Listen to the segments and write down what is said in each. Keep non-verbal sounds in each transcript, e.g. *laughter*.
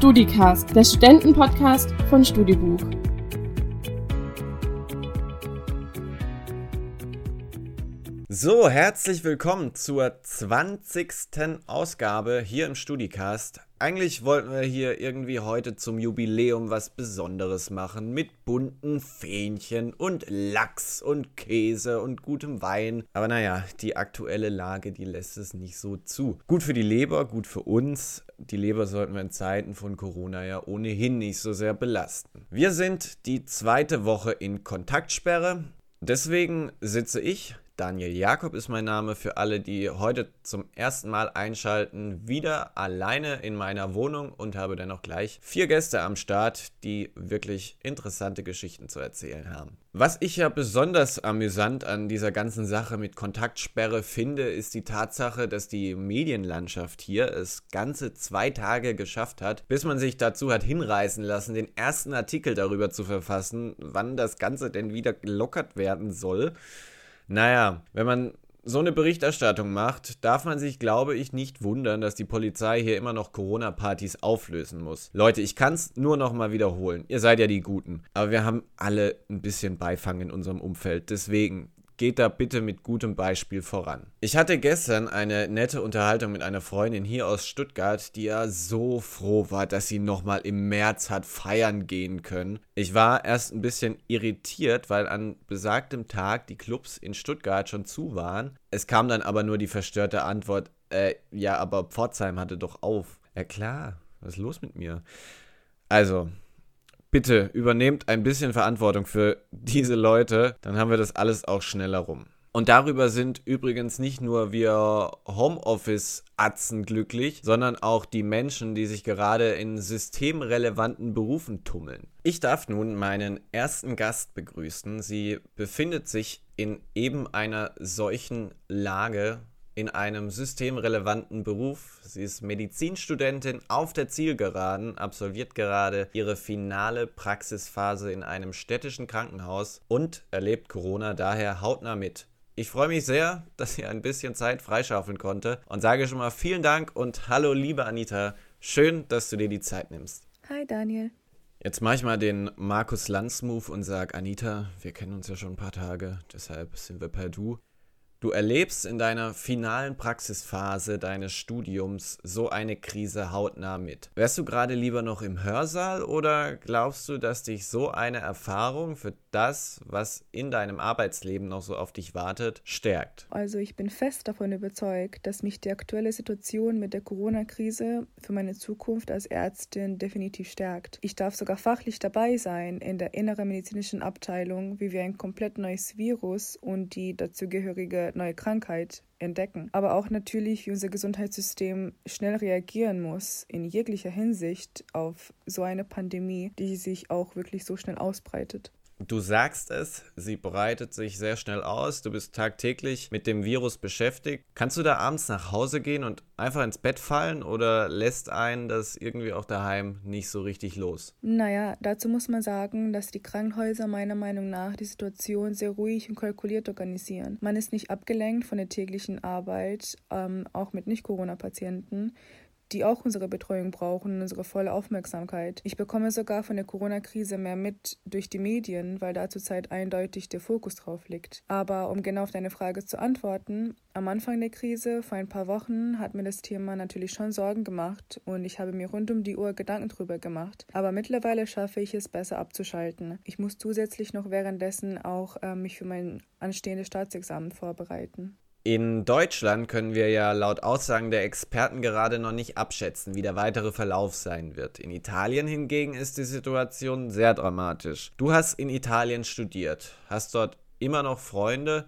StudiCast, der Studentenpodcast von Studibuch. So, herzlich willkommen zur 20. Ausgabe hier im StudiCast. Eigentlich wollten wir hier irgendwie heute zum Jubiläum was Besonderes machen mit bunten Fähnchen und Lachs und Käse und gutem Wein. Aber naja, die aktuelle Lage, die lässt es nicht so zu. Gut für die Leber, gut für uns. Die Leber sollten wir in Zeiten von Corona ja ohnehin nicht so sehr belasten. Wir sind die zweite Woche in Kontaktsperre. Deswegen sitze ich, Daniel Jakob ist mein Name für alle, die heute zum ersten Mal einschalten, wieder alleine in meiner Wohnung und habe dann noch gleich vier Gäste am Start, die wirklich interessante Geschichten zu erzählen haben. Was ich ja besonders amüsant an dieser ganzen Sache mit Kontaktsperre finde, ist die Tatsache, dass die Medienlandschaft hier es ganze zwei Tage geschafft hat, bis man sich dazu hat hinreißen lassen, den ersten Artikel darüber zu verfassen, wann das Ganze denn wieder gelockert werden soll. Naja, wenn man so eine Berichterstattung macht, darf man sich, glaube ich, nicht wundern, dass die Polizei hier immer noch Corona-Partys auflösen muss. Leute, ich kann es nur noch mal wiederholen. Ihr seid ja die Guten. Aber wir haben alle ein bisschen Beifang in unserem Umfeld. Deswegen, geht da bitte mit gutem Beispiel voran. Ich hatte gestern eine nette Unterhaltung mit einer Freundin hier aus Stuttgart, die ja so froh war, dass sie nochmal im März hat feiern gehen können. Ich war erst ein bisschen irritiert, weil an besagtem Tag die Clubs in Stuttgart schon zu waren. Es kam dann aber nur die verstörte Antwort, äh, ja, aber Pforzheim hatte doch auf. Ja klar, was ist los mit mir? Also, bitte übernehmt ein bisschen Verantwortung für diese Leute, dann haben wir das alles auch schneller rum. Und darüber sind übrigens nicht nur wir Homeoffice-Atzen glücklich, sondern auch die Menschen, die sich gerade in systemrelevanten Berufen tummeln. Ich darf nun meinen ersten Gast begrüßen. Sie befindet sich in eben einer solchen Lage, in einem systemrelevanten Beruf. Sie ist Medizinstudentin auf der Zielgeraden, absolviert gerade ihre finale Praxisphase in einem städtischen Krankenhaus und erlebt Corona daher hautnah mit. Ich freue mich sehr, dass sie ein bisschen Zeit freischaufeln konnte und sage schon mal vielen Dank und hallo liebe Anita. Schön, dass du dir die Zeit nimmst. Hi Daniel. Jetzt mache ich mal den Markus Lanz Move und sage Anita, wir kennen uns ja schon ein paar Tage, deshalb sind wir per Du. Du erlebst in deiner finalen Praxisphase deines Studiums so eine Krise hautnah mit. Wärst du gerade lieber noch im Hörsaal oder glaubst du, dass dich so eine Erfahrung für das, was in deinem Arbeitsleben noch so auf dich wartet, stärkt? Also ich bin fest davon überzeugt, dass mich die aktuelle Situation mit der Corona-Krise für meine Zukunft als Ärztin definitiv stärkt. Ich darf sogar fachlich dabei sein in der inneren medizinischen Abteilung, wie wir ein komplett neues Virus und die dazugehörige neue Krankheit entdecken. Aber auch natürlich, wie unser Gesundheitssystem schnell reagieren muss in jeglicher Hinsicht auf so eine Pandemie, die sich auch wirklich so schnell ausbreitet. Du sagst es, sie breitet sich sehr schnell aus. Du bist tagtäglich mit dem Virus beschäftigt. Kannst du da abends nach Hause gehen und einfach ins Bett fallen oder lässt einen das irgendwie auch daheim nicht so richtig los? Naja, dazu muss man sagen, dass die Krankenhäuser meiner Meinung nach die Situation sehr ruhig und kalkuliert organisieren. Man ist nicht abgelenkt von der täglichen Arbeit, ähm, auch mit Nicht-Corona-Patienten die auch unsere Betreuung brauchen, unsere volle Aufmerksamkeit. Ich bekomme sogar von der Corona-Krise mehr mit durch die Medien, weil da zurzeit eindeutig der Fokus drauf liegt. Aber um genau auf deine Frage zu antworten, am Anfang der Krise, vor ein paar Wochen, hat mir das Thema natürlich schon Sorgen gemacht und ich habe mir rund um die Uhr Gedanken drüber gemacht. Aber mittlerweile schaffe ich es besser abzuschalten. Ich muss zusätzlich noch währenddessen auch äh, mich für mein anstehendes Staatsexamen vorbereiten. In Deutschland können wir ja laut Aussagen der Experten gerade noch nicht abschätzen, wie der weitere Verlauf sein wird. In Italien hingegen ist die Situation sehr dramatisch. Du hast in Italien studiert, hast dort immer noch Freunde.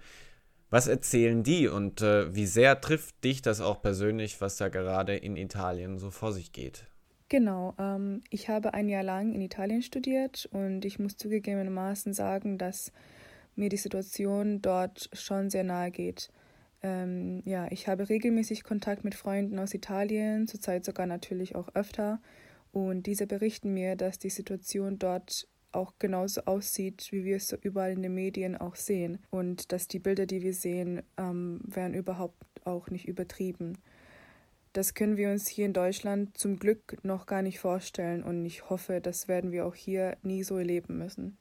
Was erzählen die und äh, wie sehr trifft dich das auch persönlich, was da gerade in Italien so vor sich geht? Genau, ähm, ich habe ein Jahr lang in Italien studiert und ich muss zugegebenermaßen sagen, dass mir die Situation dort schon sehr nahe geht. Ähm, ja, ich habe regelmäßig Kontakt mit Freunden aus Italien, zurzeit sogar natürlich auch öfter. Und diese berichten mir, dass die Situation dort auch genauso aussieht, wie wir es so überall in den Medien auch sehen. Und dass die Bilder, die wir sehen, ähm, wären überhaupt auch nicht übertrieben. Das können wir uns hier in Deutschland zum Glück noch gar nicht vorstellen und ich hoffe, das werden wir auch hier nie so erleben müssen.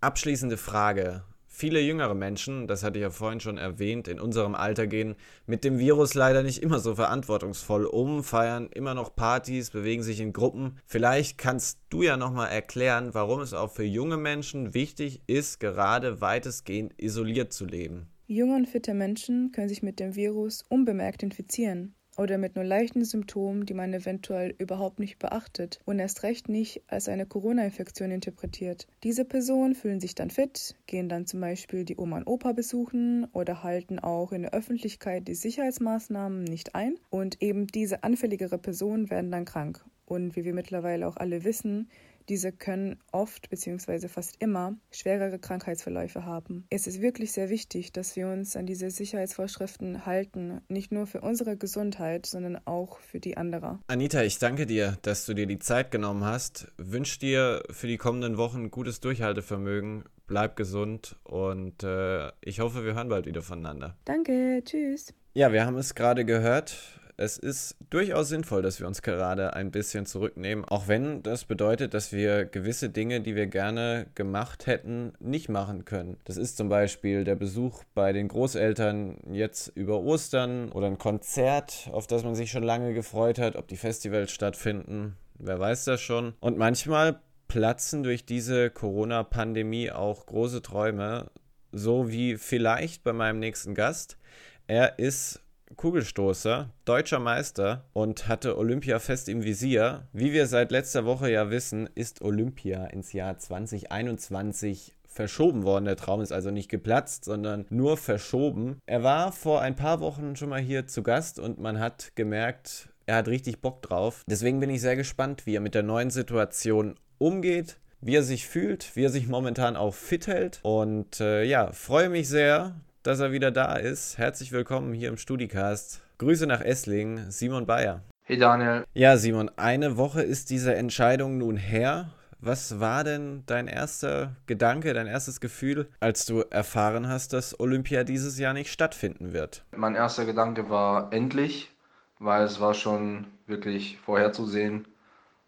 Abschließende Frage. Viele jüngere Menschen, das hatte ich ja vorhin schon erwähnt, in unserem Alter gehen mit dem Virus leider nicht immer so verantwortungsvoll um, feiern immer noch Partys, bewegen sich in Gruppen. Vielleicht kannst du ja nochmal erklären, warum es auch für junge Menschen wichtig ist, gerade weitestgehend isoliert zu leben. Junge und fitte Menschen können sich mit dem Virus unbemerkt infizieren oder mit nur leichten Symptomen, die man eventuell überhaupt nicht beachtet und erst recht nicht als eine Corona-Infektion interpretiert. Diese Personen fühlen sich dann fit, gehen dann zum Beispiel die Oma und Opa besuchen oder halten auch in der Öffentlichkeit die Sicherheitsmaßnahmen nicht ein und eben diese anfälligere Personen werden dann krank. Und wie wir mittlerweile auch alle wissen, diese können oft bzw. fast immer schwerere Krankheitsverläufe haben. Es ist wirklich sehr wichtig, dass wir uns an diese Sicherheitsvorschriften halten, nicht nur für unsere Gesundheit, sondern auch für die anderer. Anita, ich danke dir, dass du dir die Zeit genommen hast. Wünsche dir für die kommenden Wochen gutes Durchhaltevermögen. Bleib gesund und äh, ich hoffe, wir hören bald wieder voneinander. Danke, tschüss. Ja, wir haben es gerade gehört es ist durchaus sinnvoll, dass wir uns gerade ein bisschen zurücknehmen, auch wenn das bedeutet, dass wir gewisse Dinge, die wir gerne gemacht hätten, nicht machen können. Das ist zum Beispiel der Besuch bei den Großeltern jetzt über Ostern oder ein Konzert, auf das man sich schon lange gefreut hat, ob die Festivals stattfinden. Wer weiß das schon. Und manchmal platzen durch diese Corona-Pandemie auch große Träume, so wie vielleicht bei meinem nächsten Gast. Er ist Kugelstoßer, deutscher Meister und hatte Olympia fest im Visier. Wie wir seit letzter Woche ja wissen, ist Olympia ins Jahr 2021 verschoben worden. Der Traum ist also nicht geplatzt, sondern nur verschoben. Er war vor ein paar Wochen schon mal hier zu Gast und man hat gemerkt, er hat richtig Bock drauf. Deswegen bin ich sehr gespannt, wie er mit der neuen Situation umgeht, wie er sich fühlt, wie er sich momentan auch fit hält. Und äh, ja, freue mich sehr, dass er wieder da ist. Herzlich willkommen hier im Studicast. Grüße nach Essling, Simon Bayer. Hey Daniel. Ja, Simon, eine Woche ist diese Entscheidung nun her. Was war denn dein erster Gedanke, dein erstes Gefühl, als du erfahren hast, dass Olympia dieses Jahr nicht stattfinden wird? Mein erster Gedanke war endlich, weil es war schon wirklich vorherzusehen.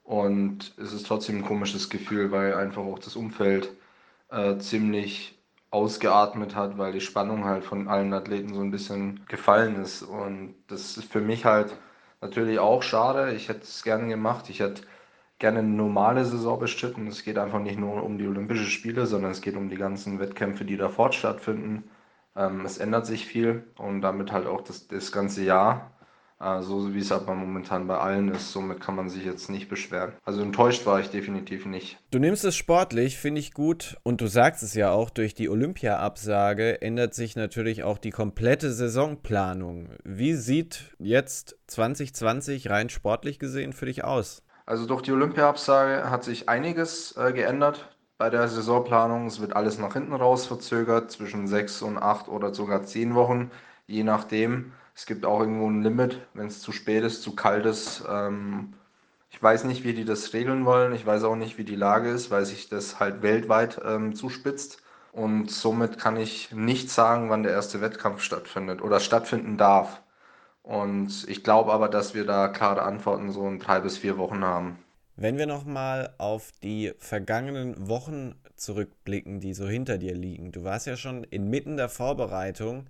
Und es ist trotzdem ein komisches Gefühl, weil einfach auch das Umfeld äh, ziemlich ausgeatmet hat, weil die Spannung halt von allen Athleten so ein bisschen gefallen ist. Und das ist für mich halt natürlich auch schade. Ich hätte es gerne gemacht. Ich hätte gerne eine normale Saison bestritten. Es geht einfach nicht nur um die Olympischen Spiele, sondern es geht um die ganzen Wettkämpfe, die davor stattfinden. Ähm, es ändert sich viel und damit halt auch das, das ganze Jahr. Äh, so wie es aber momentan bei allen ist. Somit kann man sich jetzt nicht beschweren. Also enttäuscht war ich definitiv nicht. Du nimmst es sportlich, finde ich gut. Und du sagst es ja auch, durch die Olympia-Absage ändert sich natürlich auch die komplette Saisonplanung. Wie sieht jetzt 2020 rein sportlich gesehen für dich aus? Also durch die Olympia-Absage hat sich einiges äh, geändert bei der Saisonplanung. Es wird alles nach hinten raus verzögert, zwischen sechs und acht oder sogar zehn Wochen, je nachdem. Es gibt auch irgendwo ein Limit, wenn es zu spät ist, zu kalt ist. Ähm, ich weiß nicht, wie die das regeln wollen. Ich weiß auch nicht, wie die Lage ist, weil sich das halt weltweit ähm, zuspitzt. Und somit kann ich nicht sagen, wann der erste Wettkampf stattfindet oder stattfinden darf. Und ich glaube aber, dass wir da klare Antworten so in drei bis vier Wochen haben. Wenn wir nochmal auf die vergangenen Wochen zurückblicken, die so hinter dir liegen. Du warst ja schon inmitten der Vorbereitung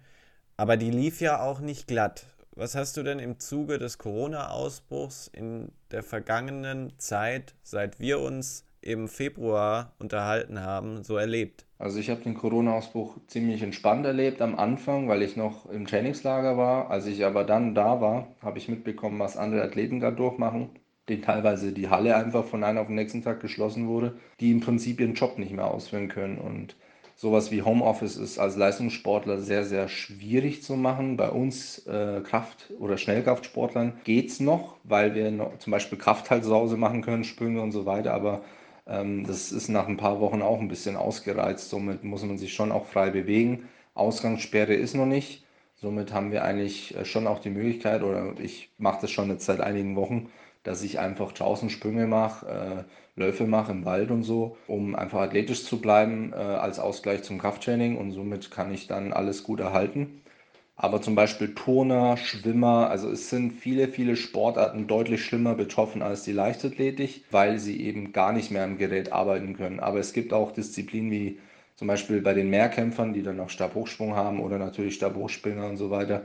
aber die lief ja auch nicht glatt. Was hast du denn im Zuge des Corona-Ausbruchs in der vergangenen Zeit, seit wir uns im Februar unterhalten haben, so erlebt? Also ich habe den Corona-Ausbruch ziemlich entspannt erlebt am Anfang, weil ich noch im Trainingslager war. Als ich aber dann da war, habe ich mitbekommen, was andere Athleten gerade durchmachen, denen teilweise die Halle einfach von einem auf den nächsten Tag geschlossen wurde, die im Prinzip ihren Job nicht mehr ausführen können. Und sowas wie Homeoffice ist als Leistungssportler sehr, sehr schwierig zu machen. Bei uns äh, Kraft- oder Schnellkraftsportlern geht es noch, weil wir noch, zum Beispiel Kraft halt zu Hause machen können, Sprünge und so weiter, aber ähm, das ist nach ein paar Wochen auch ein bisschen ausgereizt. Somit muss man sich schon auch frei bewegen. Ausgangssperre ist noch nicht. Somit haben wir eigentlich äh, schon auch die Möglichkeit, oder ich mache das schon jetzt seit einigen Wochen, dass ich einfach draußen Sprünge mache, äh, Läufe mache im Wald und so, um einfach athletisch zu bleiben äh, als Ausgleich zum Krafttraining und somit kann ich dann alles gut erhalten. Aber zum Beispiel Turner, Schwimmer, also es sind viele, viele Sportarten deutlich schlimmer betroffen als die Leichtathletik, weil sie eben gar nicht mehr am Gerät arbeiten können. Aber es gibt auch Disziplinen wie zum Beispiel bei den Mehrkämpfern, die dann noch Stabhochsprung haben oder natürlich Stabhochspringer und so weiter.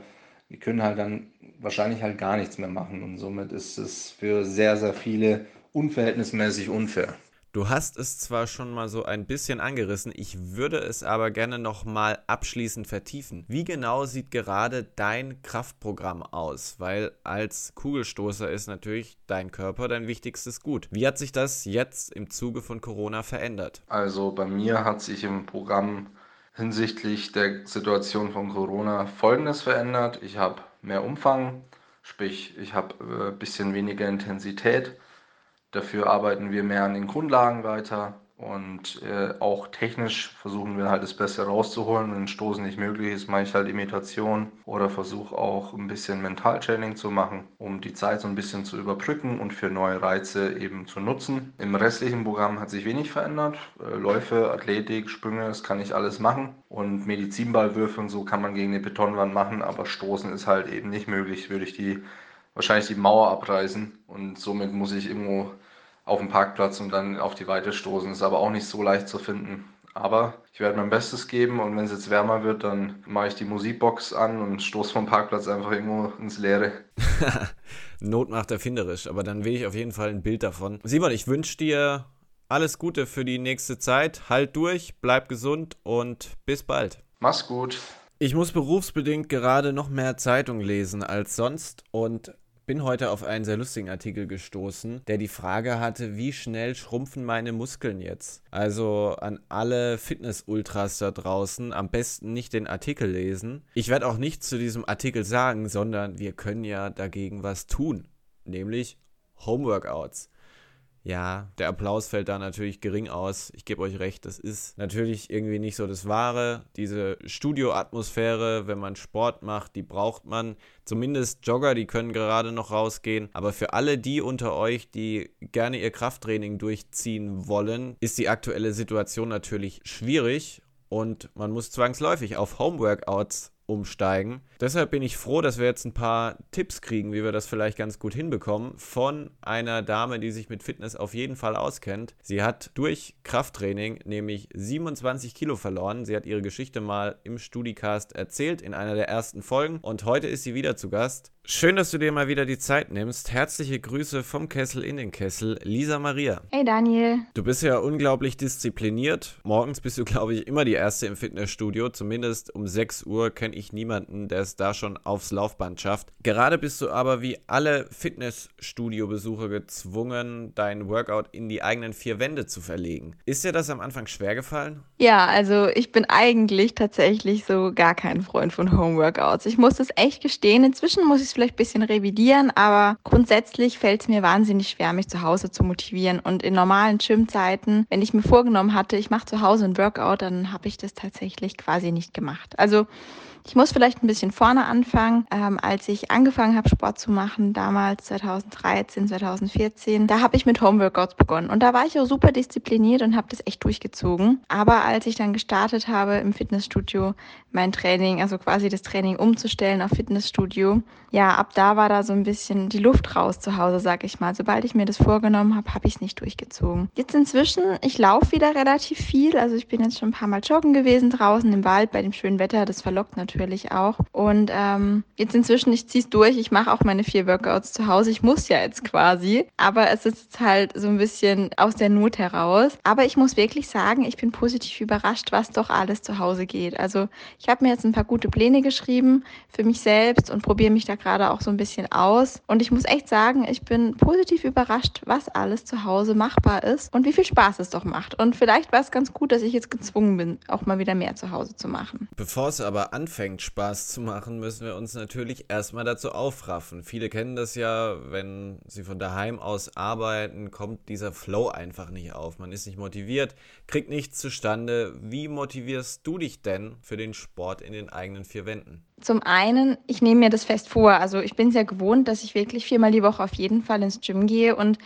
Die können halt dann wahrscheinlich halt gar nichts mehr machen und somit ist es für sehr, sehr viele unverhältnismäßig unfair. Du hast es zwar schon mal so ein bisschen angerissen, ich würde es aber gerne noch mal abschließend vertiefen. Wie genau sieht gerade dein Kraftprogramm aus? Weil als Kugelstoßer ist natürlich dein Körper dein wichtigstes Gut. Wie hat sich das jetzt im Zuge von Corona verändert? Also bei mir hat sich im Programm hinsichtlich der Situation von Corona Folgendes verändert. Ich habe mehr Umfang, sprich ich habe ein äh, bisschen weniger Intensität Dafür arbeiten wir mehr an den Grundlagen weiter und äh, auch technisch versuchen wir halt das Beste rauszuholen. Wenn Stoßen nicht möglich ist, mache ich halt Imitation oder versuche auch ein bisschen Mentaltraining zu machen, um die Zeit so ein bisschen zu überbrücken und für neue Reize eben zu nutzen. Im restlichen Programm hat sich wenig verändert. Äh, Läufe, Athletik, Sprünge, das kann ich alles machen. Und Medizinballwürfe und so kann man gegen eine Betonwand machen, aber Stoßen ist halt eben nicht möglich. Würde ich die wahrscheinlich die Mauer abreißen und somit muss ich irgendwo auf dem Parkplatz und dann auf die Weite stoßen. Ist aber auch nicht so leicht zu finden. Aber ich werde mein Bestes geben und wenn es jetzt wärmer wird, dann mache ich die Musikbox an und stoße vom Parkplatz einfach irgendwo ins Leere. *laughs* Not macht erfinderisch, aber dann will ich auf jeden Fall ein Bild davon. Simon, ich wünsche dir alles Gute für die nächste Zeit. Halt durch, bleib gesund und bis bald. Mach's gut. Ich muss berufsbedingt gerade noch mehr Zeitung lesen als sonst und bin heute auf einen sehr lustigen Artikel gestoßen, der die Frage hatte, wie schnell schrumpfen meine Muskeln jetzt? Also an alle Fitness-Ultras da draußen, am besten nicht den Artikel lesen. Ich werde auch nichts zu diesem Artikel sagen, sondern wir können ja dagegen was tun, nämlich Homeworkouts. Ja, der Applaus fällt da natürlich gering aus. Ich gebe euch recht, das ist natürlich irgendwie nicht so das Wahre. Diese Studioatmosphäre, wenn man Sport macht, die braucht man. Zumindest Jogger, die können gerade noch rausgehen. Aber für alle die unter euch, die gerne ihr Krafttraining durchziehen wollen, ist die aktuelle Situation natürlich schwierig. Und man muss zwangsläufig auf Homeworkouts umsteigen. Deshalb bin ich froh, dass wir jetzt ein paar Tipps kriegen, wie wir das vielleicht ganz gut hinbekommen, von einer Dame, die sich mit Fitness auf jeden Fall auskennt. Sie hat durch Krafttraining nämlich 27 Kilo verloren. Sie hat ihre Geschichte mal im Studicast erzählt in einer der ersten Folgen und heute ist sie wieder zu Gast. Schön, dass du dir mal wieder die Zeit nimmst. Herzliche Grüße vom Kessel in den Kessel, Lisa Maria. Hey Daniel. Du bist ja unglaublich diszipliniert. Morgens bist du, glaube ich, immer die Erste im Fitnessstudio. Zumindest um 6 Uhr kenne ich niemanden, der es da schon aufs Laufband schafft. Gerade bist du aber wie alle Fitnessstudio-Besucher gezwungen, dein Workout in die eigenen vier Wände zu verlegen. Ist dir das am Anfang schwer gefallen? Ja, also ich bin eigentlich tatsächlich so gar kein Freund von Homeworkouts. Ich muss es echt gestehen. Inzwischen muss ich vielleicht ein bisschen revidieren, aber grundsätzlich fällt es mir wahnsinnig schwer, mich zu Hause zu motivieren. Und in normalen Gymzeiten, wenn ich mir vorgenommen hatte, ich mache zu Hause ein Workout, dann habe ich das tatsächlich quasi nicht gemacht. Also ich muss vielleicht ein bisschen vorne anfangen. Ähm, als ich angefangen habe, Sport zu machen, damals 2013, 2014, da habe ich mit Homeworkouts begonnen. Und da war ich auch super diszipliniert und habe das echt durchgezogen. Aber als ich dann gestartet habe im Fitnessstudio, mein Training, also quasi das Training umzustellen auf Fitnessstudio, ja, ab da war da so ein bisschen die Luft raus zu Hause, sag ich mal. Sobald ich mir das vorgenommen habe, habe ich es nicht durchgezogen. Jetzt inzwischen, ich laufe wieder relativ viel. Also ich bin jetzt schon ein paar Mal joggen gewesen draußen im Wald bei dem schönen Wetter. Das verlockt natürlich auch. Und ähm, jetzt inzwischen, ich ziehe es durch, ich mache auch meine vier Workouts zu Hause. Ich muss ja jetzt quasi. Aber es ist jetzt halt so ein bisschen aus der Not heraus. Aber ich muss wirklich sagen, ich bin positiv überrascht, was doch alles zu Hause geht. Also ich habe mir jetzt ein paar gute Pläne geschrieben für mich selbst und probiere mich da gerade auch so ein bisschen aus. Und ich muss echt sagen, ich bin positiv überrascht, was alles zu Hause machbar ist und wie viel Spaß es doch macht. Und vielleicht war es ganz gut, dass ich jetzt gezwungen bin, auch mal wieder mehr zu Hause zu machen. Bevor es aber anfängt, Spaß zu machen, müssen wir uns natürlich erstmal dazu aufraffen. Viele kennen das ja, wenn sie von daheim aus arbeiten, kommt dieser Flow einfach nicht auf. Man ist nicht motiviert, kriegt nichts zustande. Wie motivierst du dich denn für den Sport in den eigenen vier Wänden? Zum einen, ich nehme mir das fest vor. Also ich bin sehr gewohnt, dass ich wirklich viermal die Woche auf jeden Fall ins Gym gehe und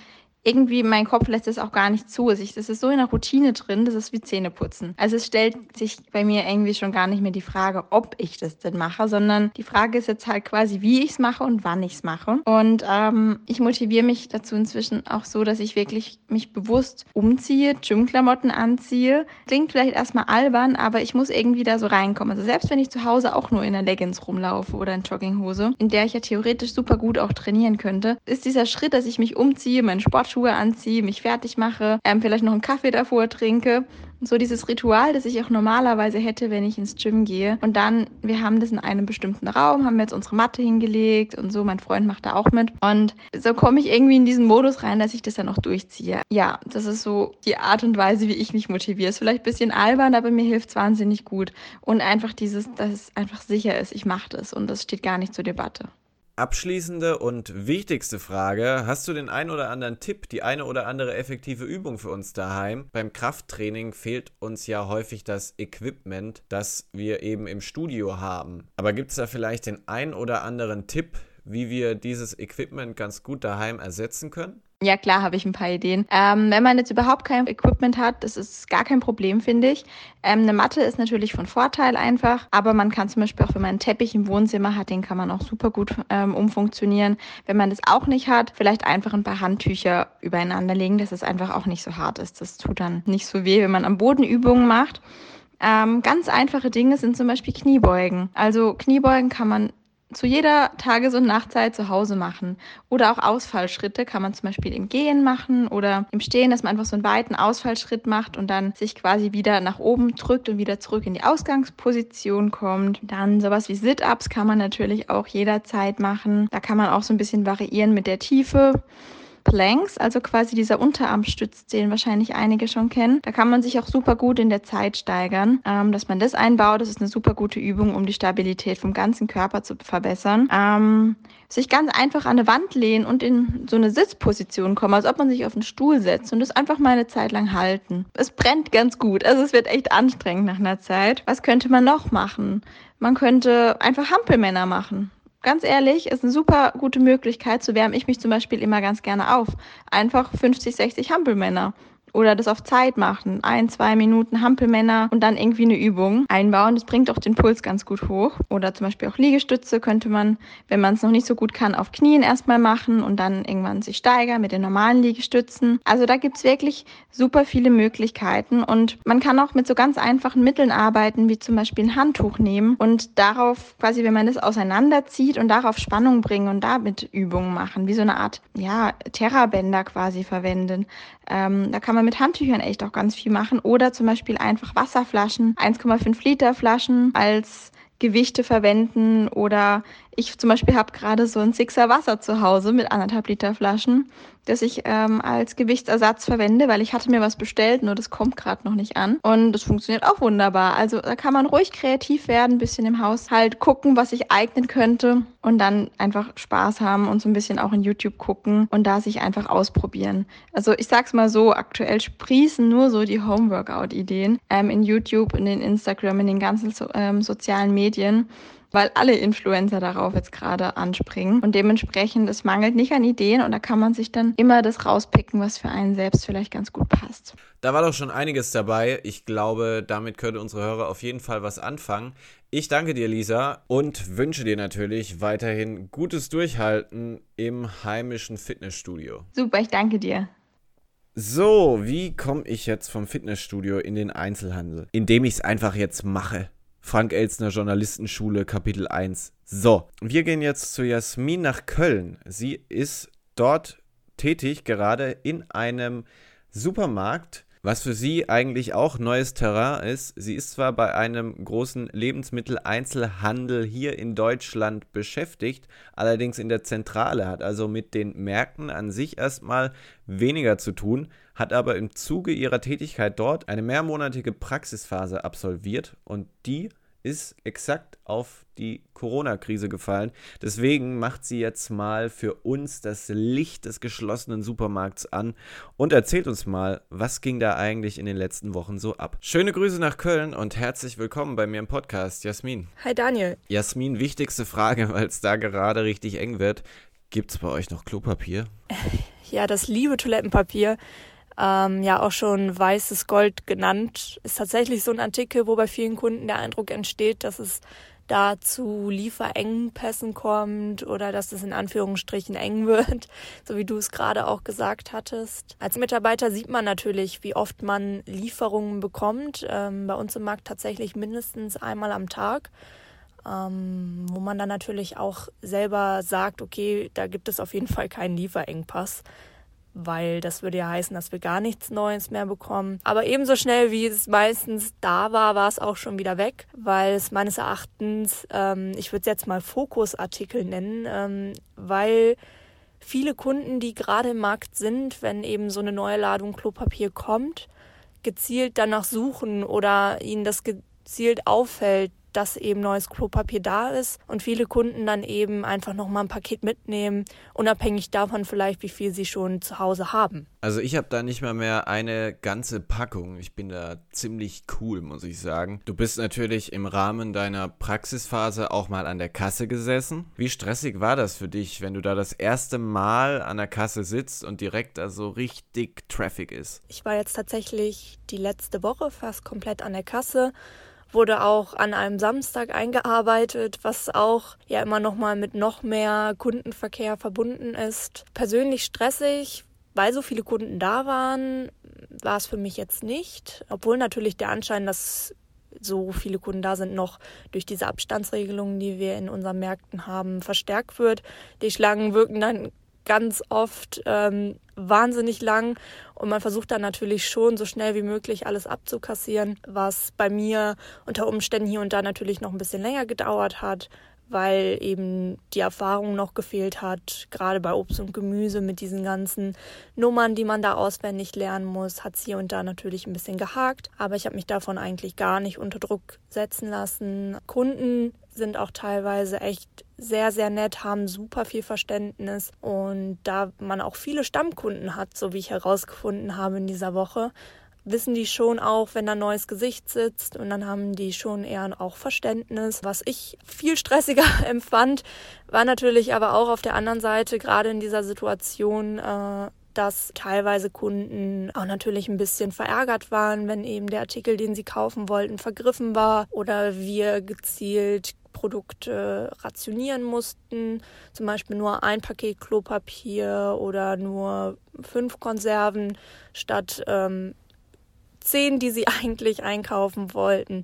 irgendwie mein Kopf lässt es auch gar nicht zu. Es ist so in der Routine drin, das ist wie Zähneputzen. Also es stellt sich bei mir irgendwie schon gar nicht mehr die Frage, ob ich das denn mache, sondern die Frage ist jetzt halt quasi, wie ich es mache und wann ich es mache. Und ähm, ich motiviere mich dazu inzwischen auch so, dass ich wirklich mich bewusst umziehe, Gymklamotten anziehe. Klingt vielleicht erstmal albern, aber ich muss irgendwie da so reinkommen. Also selbst wenn ich zu Hause auch nur in der Leggings rumlaufe oder in Jogginghose, in der ich ja theoretisch super gut auch trainieren könnte, ist dieser Schritt, dass ich mich umziehe, meine Sportschuhe anziehe, mich fertig mache, ähm, vielleicht noch einen Kaffee davor trinke so dieses Ritual, das ich auch normalerweise hätte, wenn ich ins Gym gehe. Und dann, wir haben das in einem bestimmten Raum, haben jetzt unsere Matte hingelegt und so. Mein Freund macht da auch mit. Und so komme ich irgendwie in diesen Modus rein, dass ich das dann auch durchziehe. Ja, das ist so die Art und Weise, wie ich mich motiviere. Ist vielleicht ein bisschen albern, aber mir hilft es wahnsinnig gut. Und einfach dieses, dass es einfach sicher ist, ich mache das und das steht gar nicht zur Debatte. Abschließende und wichtigste Frage. Hast du den ein oder anderen Tipp, die eine oder andere effektive Übung für uns daheim? Beim Krafttraining fehlt uns ja häufig das Equipment, das wir eben im Studio haben. Aber gibt es da vielleicht den ein oder anderen Tipp, wie wir dieses Equipment ganz gut daheim ersetzen können? Ja, klar, habe ich ein paar Ideen. Ähm, wenn man jetzt überhaupt kein Equipment hat, das ist gar kein Problem, finde ich. Ähm, eine Matte ist natürlich von Vorteil einfach, aber man kann zum Beispiel auch, wenn man einen Teppich im Wohnzimmer hat, den kann man auch super gut ähm, umfunktionieren. Wenn man das auch nicht hat, vielleicht einfach ein paar Handtücher übereinander legen, dass es einfach auch nicht so hart ist. Das tut dann nicht so weh, wenn man am Boden Übungen macht. Ähm, ganz einfache Dinge sind zum Beispiel Kniebeugen. Also Kniebeugen kann man zu jeder Tages- und Nachtzeit zu Hause machen. Oder auch Ausfallschritte kann man zum Beispiel im Gehen machen oder im Stehen, dass man einfach so einen weiten Ausfallschritt macht und dann sich quasi wieder nach oben drückt und wieder zurück in die Ausgangsposition kommt. Dann sowas wie Sit-Ups kann man natürlich auch jederzeit machen. Da kann man auch so ein bisschen variieren mit der Tiefe. Planks, also quasi dieser Unterarmstütz, den wahrscheinlich einige schon kennen. Da kann man sich auch super gut in der Zeit steigern, ähm, dass man das einbaut. Das ist eine super gute Übung, um die Stabilität vom ganzen Körper zu verbessern. Ähm, sich ganz einfach an eine Wand lehnen und in so eine Sitzposition kommen, als ob man sich auf einen Stuhl setzt und das einfach mal eine Zeit lang halten. Es brennt ganz gut, also es wird echt anstrengend nach einer Zeit. Was könnte man noch machen? Man könnte einfach Hampelmänner machen ganz ehrlich, ist eine super gute Möglichkeit, so wärme ich mich zum Beispiel immer ganz gerne auf. Einfach 50, 60 Hampelmänner. Oder das auf Zeit machen. Ein, zwei Minuten Hampelmänner und dann irgendwie eine Übung einbauen. Das bringt auch den Puls ganz gut hoch. Oder zum Beispiel auch Liegestütze könnte man, wenn man es noch nicht so gut kann, auf Knien erstmal machen und dann irgendwann sich steigern mit den normalen Liegestützen. Also da gibt's wirklich super viele Möglichkeiten und man kann auch mit so ganz einfachen Mitteln arbeiten, wie zum Beispiel ein Handtuch nehmen und darauf quasi, wenn man das auseinanderzieht und darauf Spannung bringen und damit Übungen machen, wie so eine Art, ja, Terrabänder quasi verwenden. Ähm, da kann man mit Handtüchern echt auch ganz viel machen. Oder zum Beispiel einfach Wasserflaschen, 1,5 Liter Flaschen als Gewichte verwenden. Oder ich zum Beispiel habe gerade so ein Sixer Wasser zu Hause mit anderthalb Liter Flaschen, das ich ähm, als Gewichtsersatz verwende, weil ich hatte mir was bestellt, nur das kommt gerade noch nicht an. Und das funktioniert auch wunderbar. Also da kann man ruhig kreativ werden, ein bisschen im Haushalt gucken, was sich eignen könnte und dann einfach Spaß haben und so ein bisschen auch in YouTube gucken und da sich einfach ausprobieren. Also ich sag's mal so, aktuell sprießen nur so die Homeworkout-Ideen ähm, in YouTube, in den Instagram, in den ganzen so, ähm, sozialen Medien weil alle Influencer darauf jetzt gerade anspringen. Und dementsprechend, es mangelt nicht an Ideen und da kann man sich dann immer das rauspicken, was für einen selbst vielleicht ganz gut passt. Da war doch schon einiges dabei. Ich glaube, damit könnte unsere Hörer auf jeden Fall was anfangen. Ich danke dir, Lisa, und wünsche dir natürlich weiterhin gutes Durchhalten im heimischen Fitnessstudio. Super, ich danke dir. So, wie komme ich jetzt vom Fitnessstudio in den Einzelhandel? Indem ich es einfach jetzt mache. Frank Elstner Journalistenschule Kapitel 1. So, wir gehen jetzt zu Jasmin nach Köln. Sie ist dort tätig, gerade in einem Supermarkt, was für sie eigentlich auch neues Terrain ist. Sie ist zwar bei einem großen Lebensmitteleinzelhandel hier in Deutschland beschäftigt, allerdings in der Zentrale, hat also mit den Märkten an sich erstmal weniger zu tun, hat aber im Zuge ihrer Tätigkeit dort eine mehrmonatige Praxisphase absolviert und die ist exakt auf die Corona-Krise gefallen. Deswegen macht sie jetzt mal für uns das Licht des geschlossenen Supermarkts an und erzählt uns mal, was ging da eigentlich in den letzten Wochen so ab. Schöne Grüße nach Köln und herzlich willkommen bei mir im Podcast, Jasmin. Hi Daniel. Jasmin, wichtigste Frage, weil es da gerade richtig eng wird. Gibt es bei euch noch Klopapier? *laughs* Ja, das liebe Toilettenpapier, ähm, ja auch schon weißes Gold genannt, ist tatsächlich so ein Artikel, wo bei vielen Kunden der Eindruck entsteht, dass es da zu Lieferengpässen kommt oder dass es in Anführungsstrichen eng *laughs* wird, so wie du es gerade auch gesagt hattest. Als Mitarbeiter sieht man natürlich, wie oft man Lieferungen bekommt. Ähm, bei uns im Markt tatsächlich mindestens einmal am Tag. Ähm, wo man dann natürlich auch selber sagt, okay, da gibt es auf jeden Fall keinen Lieferengpass weil das würde ja heißen, dass wir gar nichts Neues mehr bekommen. Aber ebenso schnell, wie es meistens da war, war es auch schon wieder weg, weil es meines Erachtens, ähm, ich würde es jetzt mal Fokusartikel nennen, ähm, weil viele Kunden, die gerade im Markt sind, wenn eben so eine neue Ladung Klopapier kommt, gezielt danach suchen oder ihnen das gezielt auffällt, dass eben neues Klopapier da ist und viele Kunden dann eben einfach nochmal ein Paket mitnehmen, unabhängig davon vielleicht, wie viel sie schon zu Hause haben. Also ich habe da nicht mal mehr eine ganze Packung. Ich bin da ziemlich cool, muss ich sagen. Du bist natürlich im Rahmen deiner Praxisphase auch mal an der Kasse gesessen. Wie stressig war das für dich, wenn du da das erste Mal an der Kasse sitzt und direkt da so richtig Traffic ist? Ich war jetzt tatsächlich die letzte Woche fast komplett an der Kasse wurde auch an einem Samstag eingearbeitet, was auch ja immer noch mal mit noch mehr Kundenverkehr verbunden ist. Persönlich stressig, weil so viele Kunden da waren, war es für mich jetzt nicht, obwohl natürlich der Anschein, dass so viele Kunden da sind, noch durch diese Abstandsregelungen, die wir in unseren Märkten haben, verstärkt wird. Die Schlangen wirken dann ganz oft ähm, wahnsinnig lang und man versucht dann natürlich schon so schnell wie möglich alles abzukassieren, was bei mir unter Umständen hier und da natürlich noch ein bisschen länger gedauert hat, weil eben die Erfahrung noch gefehlt hat, gerade bei Obst und Gemüse mit diesen ganzen Nummern, die man da auswendig lernen muss, hat es hier und da natürlich ein bisschen gehakt, aber ich habe mich davon eigentlich gar nicht unter Druck setzen lassen. Kunden sind auch teilweise echt sehr, sehr nett, haben super viel Verständnis. Und da man auch viele Stammkunden hat, so wie ich herausgefunden habe in dieser Woche, wissen die schon auch, wenn da ein neues Gesicht sitzt und dann haben die schon eher auch Verständnis. Was ich viel stressiger *laughs* empfand, war natürlich aber auch auf der anderen Seite, gerade in dieser Situation, äh, dass teilweise Kunden auch natürlich ein bisschen verärgert waren, wenn eben der Artikel, den sie kaufen wollten, vergriffen war oder wir gezielt Produkte rationieren mussten, zum Beispiel nur ein Paket Klopapier oder nur fünf Konserven statt ähm, zehn, die sie *laughs* eigentlich einkaufen wollten.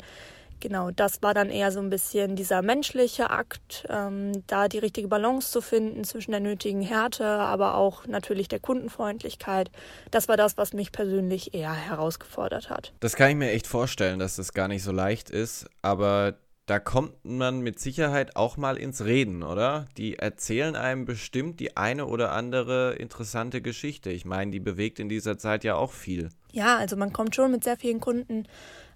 Genau, das war dann eher so ein bisschen dieser menschliche Akt, ähm, da die richtige Balance zu finden zwischen der nötigen Härte, aber auch natürlich der Kundenfreundlichkeit. Das war das, was mich persönlich eher herausgefordert hat. Das kann ich mir echt vorstellen, dass das gar nicht so leicht ist, aber da kommt man mit Sicherheit auch mal ins Reden, oder? Die erzählen einem bestimmt die eine oder andere interessante Geschichte. Ich meine, die bewegt in dieser Zeit ja auch viel. Ja, also man kommt schon mit sehr vielen Kunden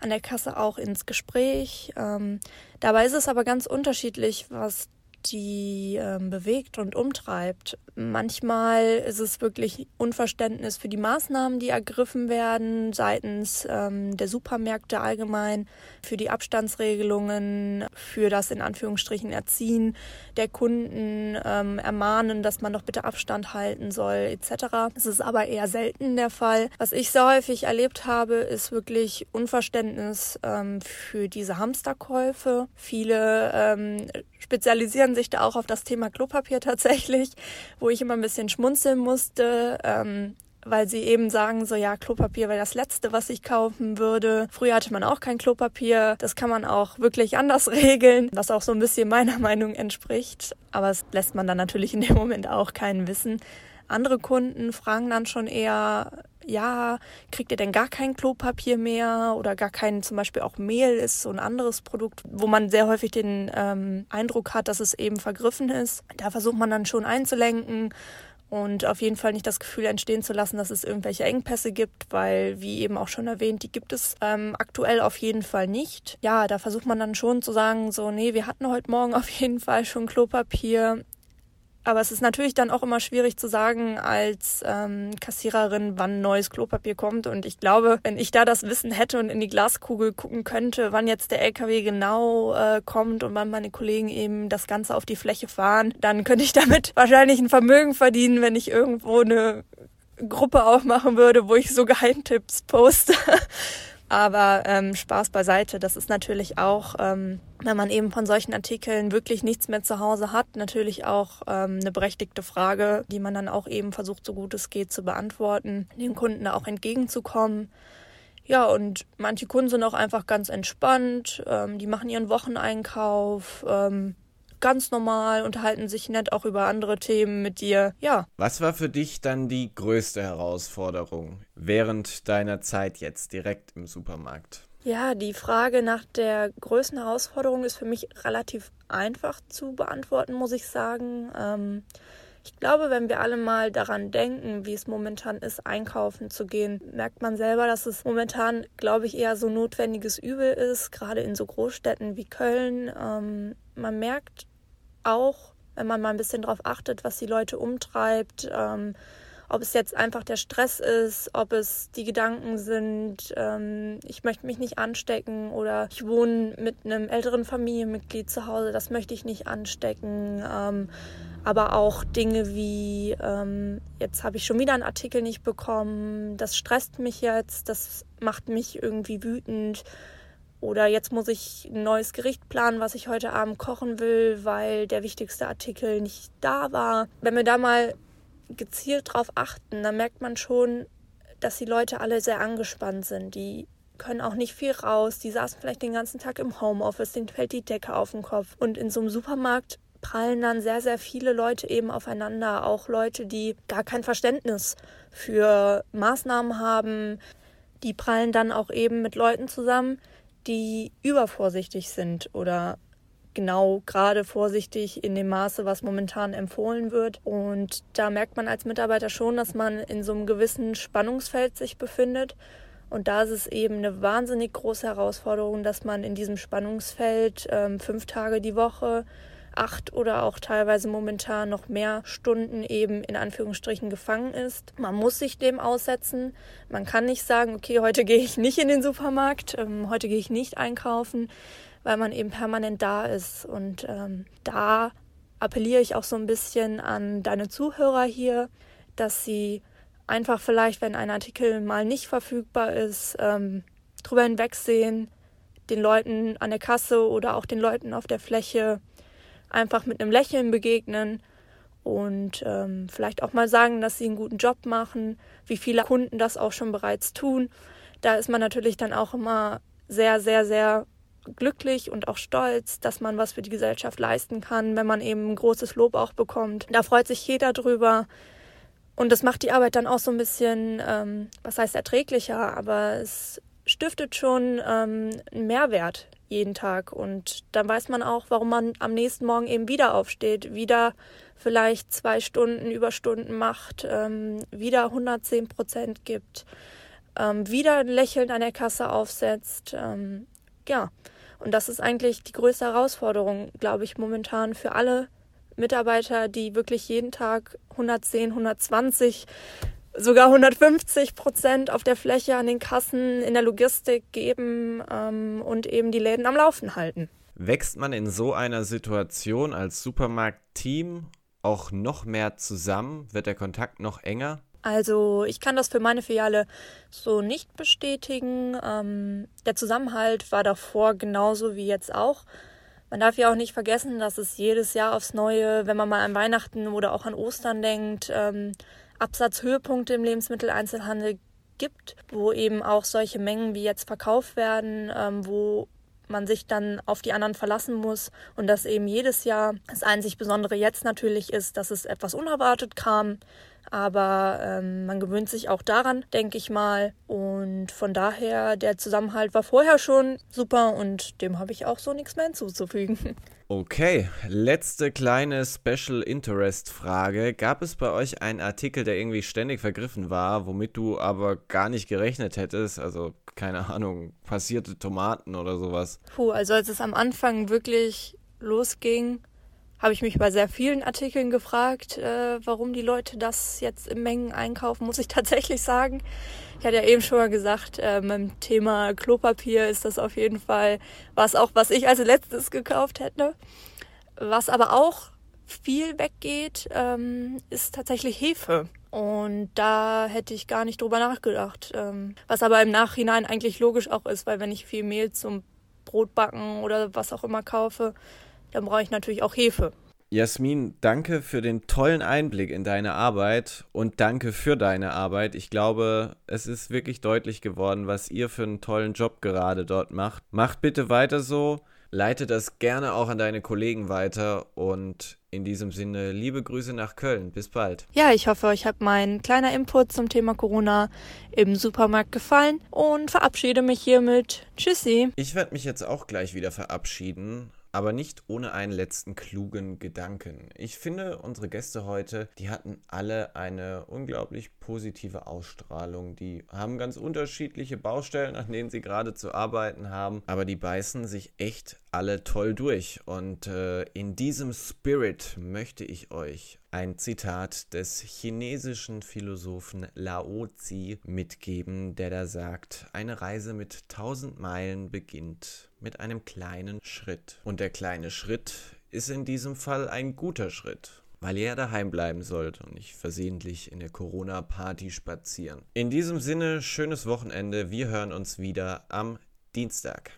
an der Kasse auch ins Gespräch. Ähm, dabei ist es aber ganz unterschiedlich, was die ähm, bewegt und umtreibt. Manchmal ist es wirklich Unverständnis für die Maßnahmen, die ergriffen werden seitens ähm, der Supermärkte allgemein, für die Abstandsregelungen, für das in Anführungsstrichen Erziehen der Kunden, ähm, ermahnen, dass man doch bitte Abstand halten soll etc. Es ist aber eher selten der Fall. Was ich sehr häufig erlebt habe, ist wirklich Unverständnis ähm, für diese Hamsterkäufe. Viele ähm, spezialisieren sich da auch auf das Thema Klopapier tatsächlich, wo ich immer ein bisschen schmunzeln musste. Ähm, weil sie eben sagen, so ja, Klopapier wäre das Letzte, was ich kaufen würde. Früher hatte man auch kein Klopapier. Das kann man auch wirklich anders *laughs* regeln, was auch so ein bisschen meiner Meinung entspricht. Aber es lässt man dann natürlich in dem Moment auch keinen wissen. Andere Kunden fragen dann schon eher, ja, kriegt ihr denn gar kein Klopapier mehr oder gar kein, zum Beispiel auch Mehl ist so ein anderes Produkt, wo man sehr häufig den ähm, Eindruck hat, dass es eben vergriffen ist. Da versucht man dann schon einzulenken und auf jeden Fall nicht das Gefühl entstehen zu lassen, dass es irgendwelche Engpässe gibt, weil, wie eben auch schon erwähnt, die gibt es ähm, aktuell auf jeden Fall nicht. Ja, da versucht man dann schon zu sagen, so, nee, wir hatten heute Morgen *laughs* auf jeden Fall schon Klopapier Aber es ist natürlich dann auch immer schwierig zu sagen als ähm, Kassiererin, wann neues Klopapier kommt. Und ich glaube, wenn ich da das Wissen hätte und in die Glaskugel gucken könnte, wann jetzt der LKW genau äh, kommt und wann meine Kollegen eben das Ganze auf die Fläche fahren, dann könnte ich damit *laughs* wahrscheinlich ein Vermögen verdienen, wenn ich irgendwo eine Gruppe aufmachen würde, wo ich so Geheimtipps poste. *laughs* Aber ähm, Spaß beiseite, das ist natürlich auch, ähm, wenn man eben von solchen Artikeln wirklich nichts mehr zu Hause hat, natürlich auch ähm, eine berechtigte Frage, die man dann auch eben versucht, so gut es geht, zu beantworten, dem Kunden auch entgegenzukommen. Ja, und manche Kunden sind auch einfach ganz entspannt, ähm, die machen ihren Wocheneinkauf, ähm, ganz normal, unterhalten sich nett auch über andere Themen mit dir. Ja. Was war für dich dann die größte Herausforderung während deiner Zeit jetzt direkt im Supermarkt? Ja, die Frage nach der größten Herausforderung ist für mich relativ einfach zu beantworten, muss ich sagen. Ähm, ich glaube, wenn wir alle mal daran denken, wie es momentan ist, einkaufen zu gehen, merkt man selber, dass es momentan, glaube ich, eher so notwendiges Übel ist, gerade in so Großstädten wie Köln. Ähm, man merkt auch, wenn man mal ein bisschen darauf achtet, was die Leute umtreibt, ähm, ob es jetzt einfach der Stress ist, ob es die Gedanken sind, ähm, ich möchte mich nicht anstecken oder ich wohne mit einem älteren Familienmitglied zu Hause, das möchte ich nicht anstecken. Ähm, aber auch Dinge wie, ähm, jetzt habe ich schon wieder einen Artikel nicht bekommen, das stresst mich jetzt, das macht mich irgendwie wütend. Oder jetzt muss ich ein neues Gericht planen, was ich heute Abend kochen will, weil der wichtigste Artikel nicht da war. Wenn wir da mal gezielt drauf achten, dann merkt man schon, dass die Leute alle sehr angespannt sind. Die können auch nicht viel raus. Die saßen vielleicht den ganzen Tag im Homeoffice, denen fällt die Decke auf den Kopf. Und in so einem Supermarkt prallen dann sehr, sehr viele Leute eben aufeinander. Auch Leute, die gar kein Verständnis für Maßnahmen haben. Die prallen dann auch eben mit Leuten zusammen, die übervorsichtig sind oder genau gerade vorsichtig in dem Maße, was momentan empfohlen wird. Und da merkt man als Mitarbeiter schon, dass man in so einem gewissen Spannungsfeld sich befindet. Und da ist es eben eine wahnsinnig große Herausforderung, dass man in diesem Spannungsfeld ähm, fünf Tage die Woche acht oder auch teilweise momentan noch mehr Stunden eben in Anführungsstrichen gefangen ist. Man muss sich dem aussetzen. Man kann nicht sagen, okay, heute gehe ich nicht in den Supermarkt, ähm, heute gehe ich nicht einkaufen, weil man eben permanent da ist. Und ähm, da appelliere ich auch so ein bisschen an deine Zuhörer hier, dass sie einfach vielleicht, wenn ein Artikel mal nicht verfügbar ist, ähm, drüber hinwegsehen, den Leuten an der Kasse oder auch den Leuten auf der Fläche einfach mit einem Lächeln begegnen und ähm, vielleicht auch mal sagen, dass sie einen guten Job machen, wie viele Kunden das auch schon bereits tun. Da ist man natürlich dann auch immer sehr, sehr, sehr glücklich und auch stolz, dass man was für die Gesellschaft leisten kann, wenn man eben ein großes Lob auch bekommt. Da freut sich jeder drüber. Und das macht die Arbeit dann auch so ein bisschen, ähm, was heißt erträglicher, aber es stiftet schon ähm, einen Mehrwert jeden Tag. Und dann weiß man auch, warum man am nächsten Morgen eben wieder aufsteht, wieder vielleicht zwei Stunden Überstunden macht, ähm, wieder 110 Prozent gibt, ähm, wieder lächelnd an der Kasse aufsetzt. Ähm, ja, und das ist eigentlich die größte Herausforderung, glaube ich, momentan für alle Mitarbeiter, die wirklich jeden Tag 110, 120 sogar 150 Prozent auf der Fläche an den Kassen in der Logistik geben ähm, und eben die Läden am Laufen halten. Wächst man in so einer Situation als Supermarktteam auch noch mehr zusammen? Wird der Kontakt noch enger? Also ich kann das für meine Filiale so nicht bestätigen. Ähm, der Zusammenhalt war davor genauso wie jetzt auch. Man darf ja auch nicht vergessen, dass es jedes Jahr aufs Neue, wenn man mal an Weihnachten oder auch an Ostern denkt, ähm, Absatzhöhepunkte im Lebensmitteleinzelhandel gibt, wo eben auch solche Mengen wie jetzt verkauft werden, ähm, wo man sich dann auf die anderen verlassen muss und das eben jedes Jahr. Das einzig Besondere jetzt natürlich ist, dass es etwas unerwartet kam, aber ähm, man gewöhnt sich auch daran, denke ich mal. Und von daher, der Zusammenhalt war vorher schon super und dem habe ich auch so nichts mehr hinzuzufügen. *laughs* Okay, letzte kleine Special Interest Frage. Gab es bei euch einen Artikel, der irgendwie ständig vergriffen war, womit du aber gar nicht gerechnet hättest? Also, keine Ahnung, passierte Tomaten oder sowas? Puh, also als es am Anfang wirklich losging, habe ich mich bei sehr vielen Artikeln gefragt, äh, warum die Leute das jetzt in Mengen einkaufen, muss ich *laughs* tatsächlich sagen. Ich hatte ja eben schon mal gesagt, äh, beim Thema Klopapier ist das auf jeden Fall was auch, was ich als letztes gekauft hätte. Was aber auch viel weggeht, ähm, ist tatsächlich Hefe. Und da hätte ich gar nicht drüber nachgedacht. Ähm, was aber im Nachhinein eigentlich logisch auch ist, weil wenn ich viel Mehl zum Brotbacken oder was auch immer kaufe, dann brauche ich natürlich auch Hefe. Jasmin, danke für den tollen Einblick in deine Arbeit und danke für deine Arbeit. Ich glaube, es ist wirklich deutlich geworden, was ihr für einen tollen Job gerade dort macht. Macht bitte weiter so, leite das gerne auch an deine Kollegen weiter und in diesem Sinne liebe Grüße nach Köln. Bis bald. Ja, ich hoffe, euch hat mein kleiner Input zum Thema Corona im Supermarkt gefallen und verabschiede mich hiermit. Tschüssi. Ich werde mich jetzt auch gleich wieder verabschieden aber nicht ohne einen letzten klugen Gedanken. Ich finde, unsere Gäste heute, die hatten alle eine unglaublich positive Ausstrahlung. Die haben ganz unterschiedliche Baustellen, an denen sie gerade zu arbeiten haben, aber die beißen sich echt alle toll durch. Und äh, in diesem Spirit möchte ich euch ein Zitat des chinesischen Philosophen Lao Tzu mitgeben, der da sagt, eine Reise mit tausend Meilen beginnt mit einem kleinen Schritt. Und der kleine Schritt ist in diesem Fall ein guter Schritt, weil ihr ja daheim bleiben sollt und nicht versehentlich in der Corona-Party spazieren. In diesem Sinne, schönes Wochenende. Wir hören uns wieder am Dienstag.